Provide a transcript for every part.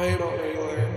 I don't know.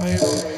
Bye.